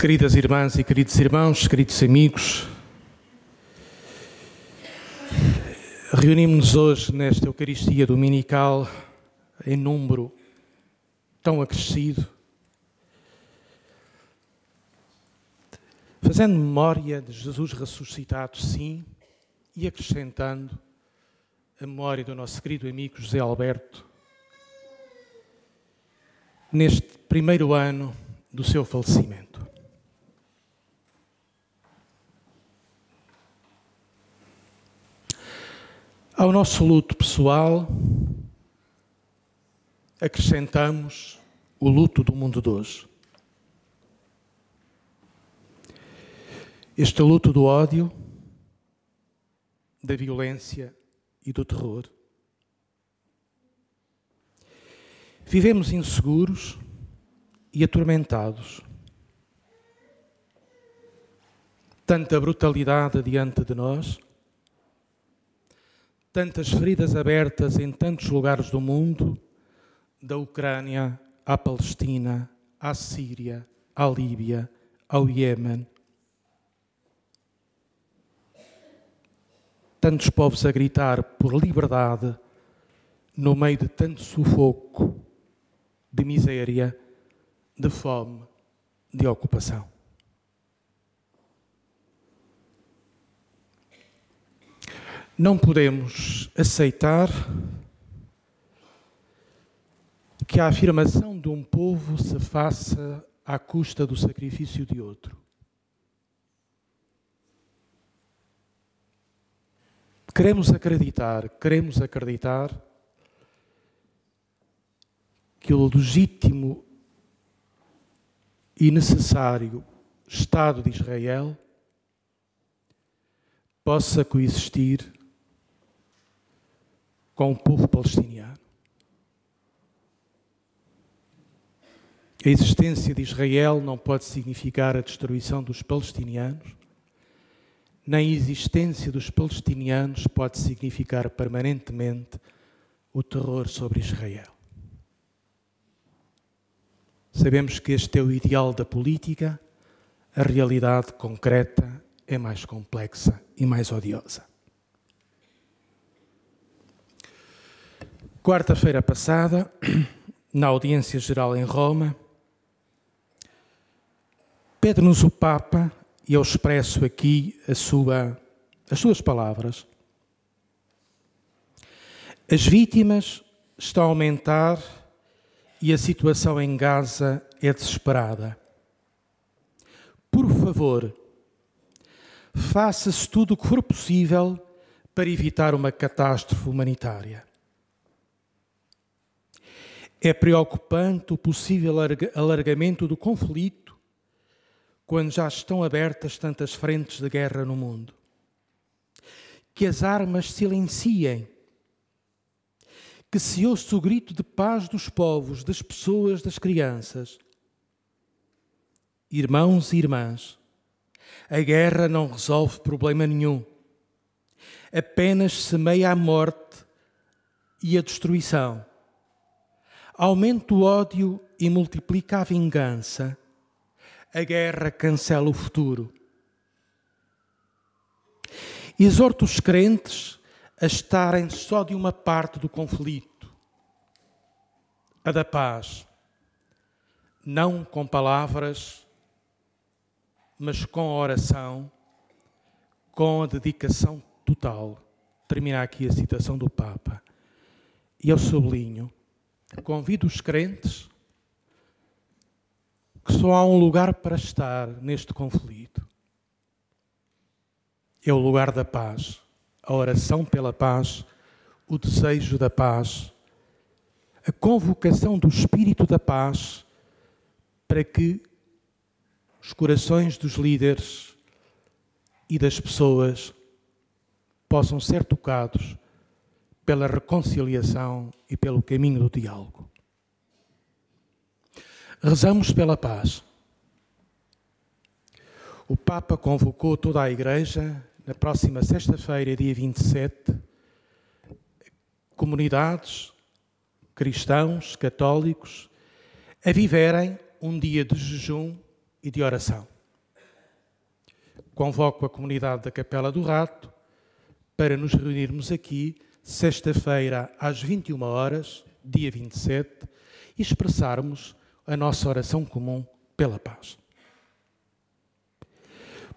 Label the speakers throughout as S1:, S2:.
S1: Queridas irmãs e queridos irmãos, queridos amigos, reunimos-nos hoje nesta Eucaristia Dominical em número tão acrescido, fazendo memória de Jesus ressuscitado, sim, e acrescentando a memória do nosso querido amigo José Alberto, neste primeiro ano do seu falecimento. Ao nosso luto pessoal, acrescentamos o luto do mundo de hoje. Este luto do ódio, da violência e do terror. Vivemos inseguros e atormentados. Tanta brutalidade diante de nós tantas feridas abertas em tantos lugares do mundo, da Ucrânia à Palestina, à Síria, à Líbia, ao Iêmen. Tantos povos a gritar por liberdade no meio de tanto sufoco, de miséria, de fome, de ocupação. Não podemos aceitar que a afirmação de um povo se faça à custa do sacrifício de outro. Queremos acreditar, queremos acreditar que o legítimo e necessário Estado de Israel possa coexistir com o povo palestiniano. A existência de Israel não pode significar a destruição dos palestinianos, nem a existência dos palestinianos pode significar permanentemente o terror sobre Israel. Sabemos que este é o ideal da política, a realidade concreta é mais complexa e mais odiosa. Quarta-feira passada, na audiência geral em Roma, pede-nos o Papa, e eu expresso aqui sua, as suas palavras. As vítimas estão a aumentar e a situação em Gaza é desesperada. Por favor, faça-se tudo o que for possível para evitar uma catástrofe humanitária. É preocupante o possível alargamento do conflito quando já estão abertas tantas frentes de guerra no mundo. Que as armas silenciem. Que se ouça o grito de paz dos povos, das pessoas, das crianças. Irmãos e irmãs, a guerra não resolve problema nenhum. Apenas semeia a morte e a destruição aumenta o ódio e multiplica a vingança, a guerra cancela o futuro. Exorta os crentes a estarem só de uma parte do conflito, a da paz, não com palavras, mas com a oração, com a dedicação total. Termina aqui a citação do Papa. E eu sublinho convido os crentes que só há um lugar para estar neste conflito. É o lugar da paz, a oração pela paz, o desejo da paz, a convocação do Espírito da paz para que os corações dos líderes e das pessoas possam ser tocados pela reconciliação e pelo caminho do diálogo. Rezamos pela paz. O Papa convocou toda a Igreja na próxima sexta-feira, dia 27, comunidades, cristãos, católicos, a viverem um dia de jejum e de oração. convoco a comunidade da Capela do Rato para nos reunirmos aqui, sexta-feira, às 21 horas, dia 27, e expressarmos a nossa oração comum pela paz.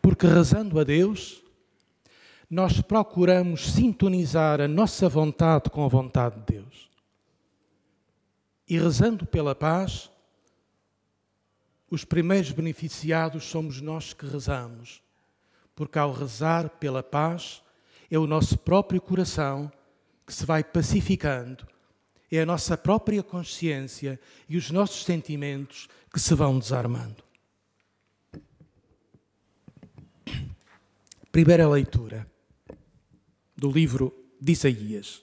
S1: Porque rezando a Deus, nós procuramos sintonizar a nossa vontade com a vontade de Deus. E rezando pela paz, os primeiros beneficiados somos nós que rezamos, porque ao rezar pela paz, é o nosso próprio coração que se vai pacificando, é a nossa própria consciência e os nossos sentimentos que se vão desarmando. Primeira leitura do livro de Isaías.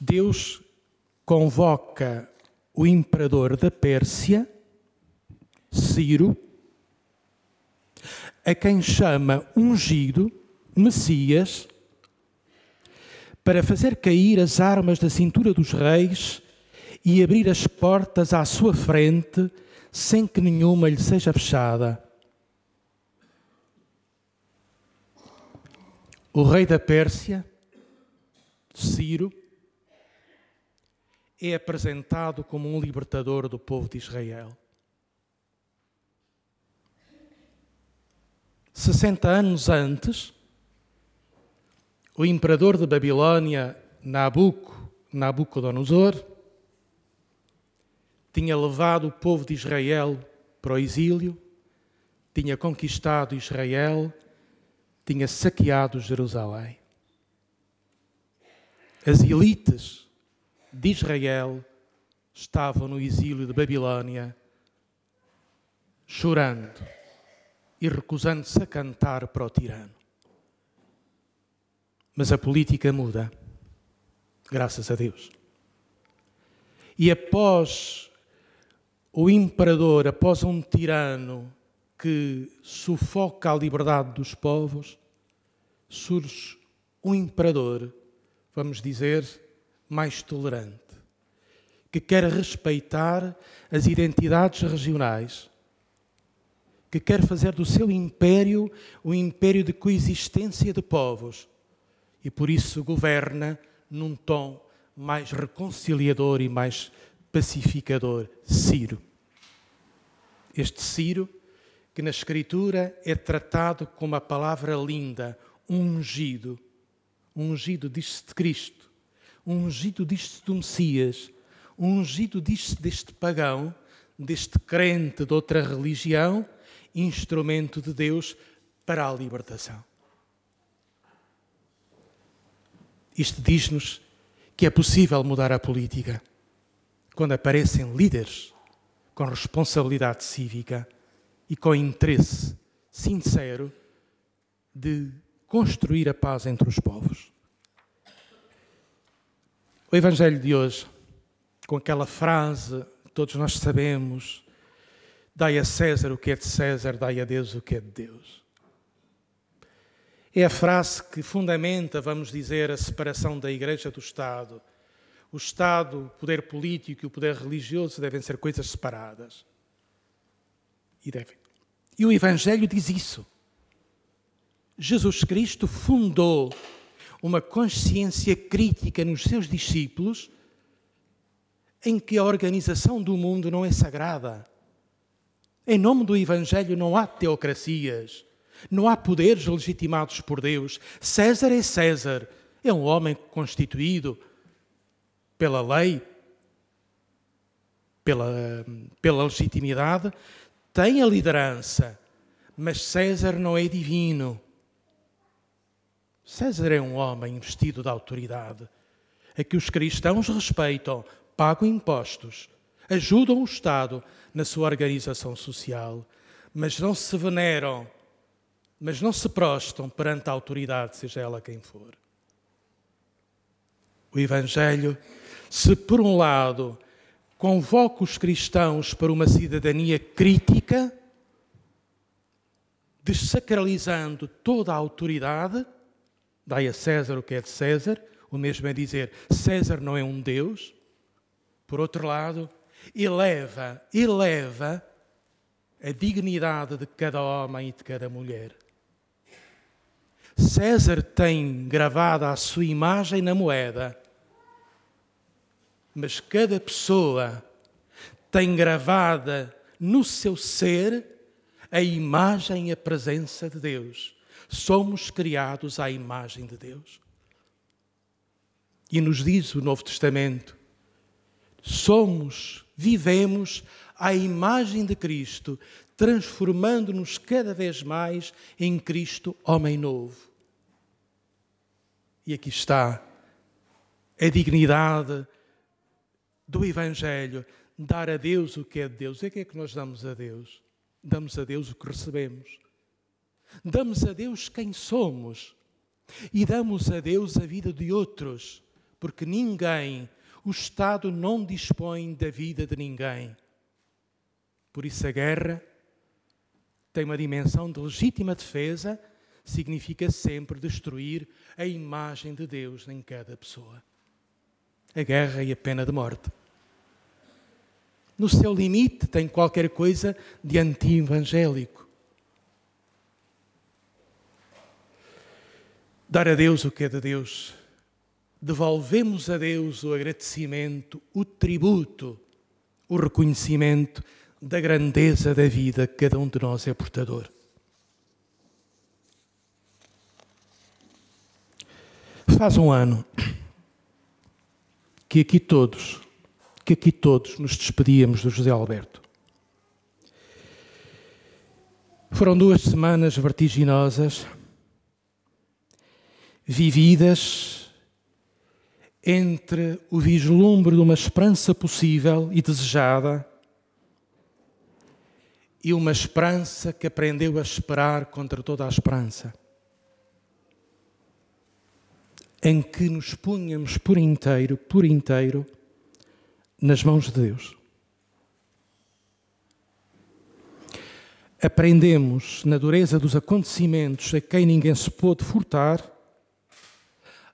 S1: Deus convoca o imperador da Pérsia, Ciro, a quem chama ungido, Messias, para fazer cair as armas da cintura dos reis e abrir as portas à sua frente sem que nenhuma lhe seja fechada. O rei da Pérsia, Ciro, é apresentado como um libertador do povo de Israel. 60 anos antes, o imperador de Babilônia, Nabuco, Nabucodonosor, tinha levado o povo de Israel para o exílio, tinha conquistado Israel, tinha saqueado Jerusalém. As elites de Israel estavam no exílio de Babilônia, chorando e recusando-se a cantar para o tirano. Mas a política muda, graças a Deus. E após o imperador, após um tirano que sufoca a liberdade dos povos, surge um imperador, vamos dizer, mais tolerante, que quer respeitar as identidades regionais, que quer fazer do seu império um império de coexistência de povos e por isso governa num tom mais reconciliador e mais pacificador, Ciro. Este Ciro, que na Escritura é tratado com uma palavra linda, ungido. Ungido diz-se de Cristo ungido diz-se do Messias, ungido diz-se deste pagão, deste crente de outra religião, instrumento de Deus para a libertação. Isto diz-nos que é possível mudar a política quando aparecem líderes com responsabilidade cívica e com interesse sincero de construir a paz entre os povos. O Evangelho de hoje, com aquela frase todos nós sabemos, dai a César o que é de César, dai a Deus o que é de Deus. É a frase que fundamenta, vamos dizer, a separação da Igreja do Estado. O Estado, o poder político e o poder religioso devem ser coisas separadas. E devem. E o Evangelho diz isso. Jesus Cristo fundou uma consciência crítica nos seus discípulos em que a organização do mundo não é sagrada. Em nome do Evangelho não há teocracias, não há poderes legitimados por Deus. César é César, é um homem constituído pela lei, pela, pela legitimidade, tem a liderança, mas César não é divino. César é um homem investido de autoridade, a que os cristãos respeitam, pagam impostos, ajudam o Estado na sua organização social, mas não se veneram, mas não se prostam perante a autoridade, seja ela quem for. O Evangelho, se por um lado convoca os cristãos para uma cidadania crítica, desacralizando toda a autoridade, Dai a César o que é de César, o mesmo é dizer César não é um Deus. Por outro lado, eleva, eleva a dignidade de cada homem e de cada mulher. César tem gravada a sua imagem na moeda, mas cada pessoa tem gravada no seu ser a imagem e a presença de Deus. Somos criados à imagem de Deus. E nos diz o Novo Testamento: somos, vivemos à imagem de Cristo, transformando-nos cada vez mais em Cristo, homem novo. E aqui está a dignidade do Evangelho, dar a Deus o que é de Deus. E o que é que nós damos a Deus? Damos a Deus o que recebemos. Damos a Deus quem somos. E damos a Deus a vida de outros, porque ninguém, o Estado não dispõe da vida de ninguém. Por isso a guerra tem uma dimensão de legítima defesa, significa sempre destruir a imagem de Deus em cada pessoa. A guerra e a pena de morte no seu limite, tem qualquer coisa de anti-evangélico. Dar a Deus o que é de Deus. Devolvemos a Deus o agradecimento, o tributo, o reconhecimento da grandeza da vida que cada um de nós é portador. Faz um ano que aqui todos que aqui todos nos despedíamos do José Alberto. Foram duas semanas vertiginosas, vividas entre o vislumbre de uma esperança possível e desejada e uma esperança que aprendeu a esperar contra toda a esperança. Em que nos punhamos por inteiro, por inteiro, nas mãos de Deus. Aprendemos na dureza dos acontecimentos a quem ninguém se pôde furtar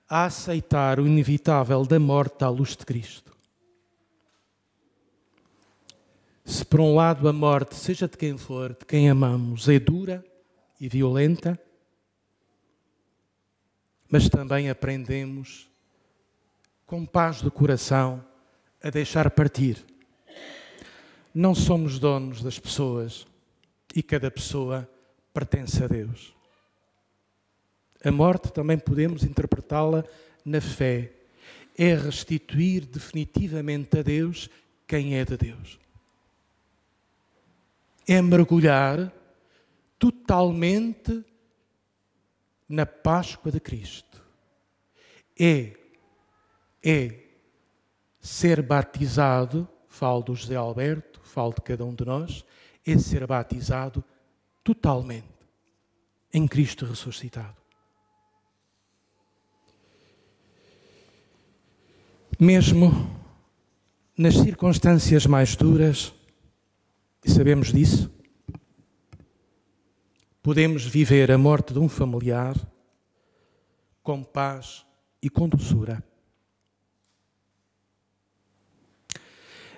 S1: a aceitar o inevitável da morte à luz de Cristo. Se por um lado a morte, seja de quem for, de quem amamos, é dura e violenta, mas também aprendemos com paz do coração a deixar partir. Não somos donos das pessoas e cada pessoa pertence a Deus. A morte também podemos interpretá-la na fé. É restituir definitivamente a Deus quem é de Deus. É mergulhar totalmente na Páscoa de Cristo. É, é ser batizado, falo do José Alberto, falo de cada um de nós, é ser batizado totalmente em Cristo ressuscitado. Mesmo nas circunstâncias mais duras, e sabemos disso, podemos viver a morte de um familiar com paz e com doçura.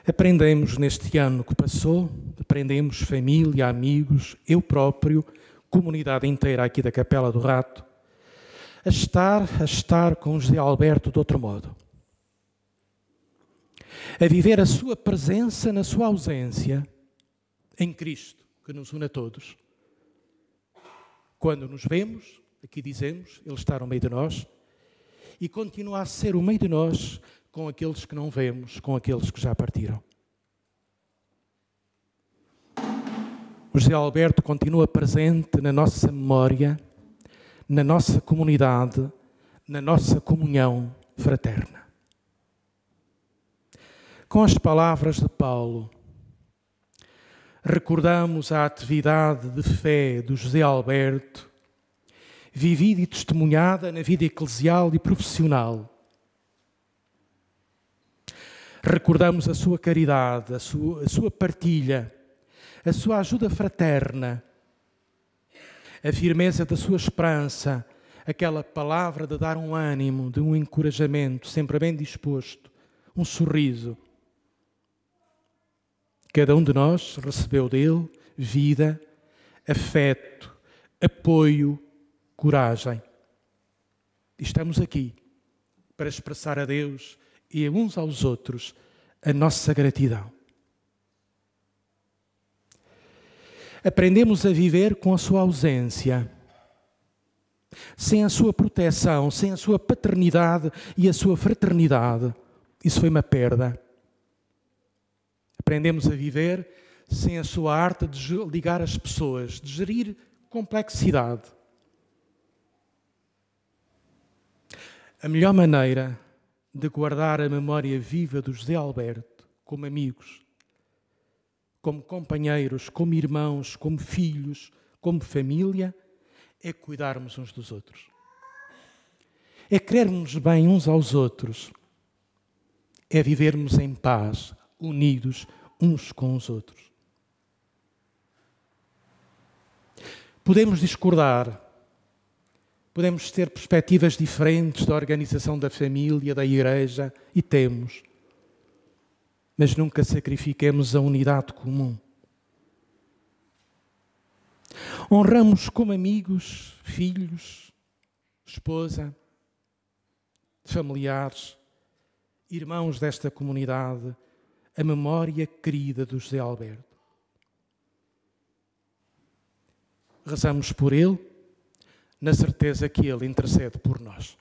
S1: Aprendemos neste ano que passou, aprendemos família, amigos, eu próprio, comunidade inteira aqui da Capela do Rato, a estar, a estar com José Alberto de outro modo. A viver a sua presença na sua ausência em Cristo, que nos une a todos. Quando nos vemos, aqui dizemos, Ele está no meio de nós e continua a ser o meio de nós com aqueles que não vemos, com aqueles que já partiram. O José Alberto continua presente na nossa memória, na nossa comunidade, na nossa comunhão fraterna. Com as palavras de Paulo, recordamos a atividade de fé do José Alberto, vivida e testemunhada na vida eclesial e profissional recordamos a sua caridade, a sua, a sua partilha, a sua ajuda fraterna, a firmeza da sua esperança, aquela palavra de dar um ânimo, de um encorajamento, sempre bem disposto, um sorriso. Cada um de nós recebeu dele, vida, afeto, apoio, coragem. Estamos aqui para expressar a Deus e a uns aos outros a nossa gratidão. Aprendemos a viver com a sua ausência, sem a sua proteção, sem a sua paternidade e a sua fraternidade. Isso foi uma perda. Aprendemos a viver sem a sua arte de ligar as pessoas, de gerir complexidade. A melhor maneira de guardar a memória viva do José Alberto como amigos, como companheiros, como irmãos, como filhos, como família, é cuidarmos uns dos outros. É querermos bem uns aos outros. É vivermos em paz, unidos uns com os outros. Podemos discordar, Podemos ter perspectivas diferentes da organização da família, da igreja, e temos. Mas nunca sacrifiquemos a unidade comum. Honramos como amigos, filhos, esposa, familiares, irmãos desta comunidade, a memória querida do José Alberto. Rezamos por ele na certeza que Ele intercede por nós.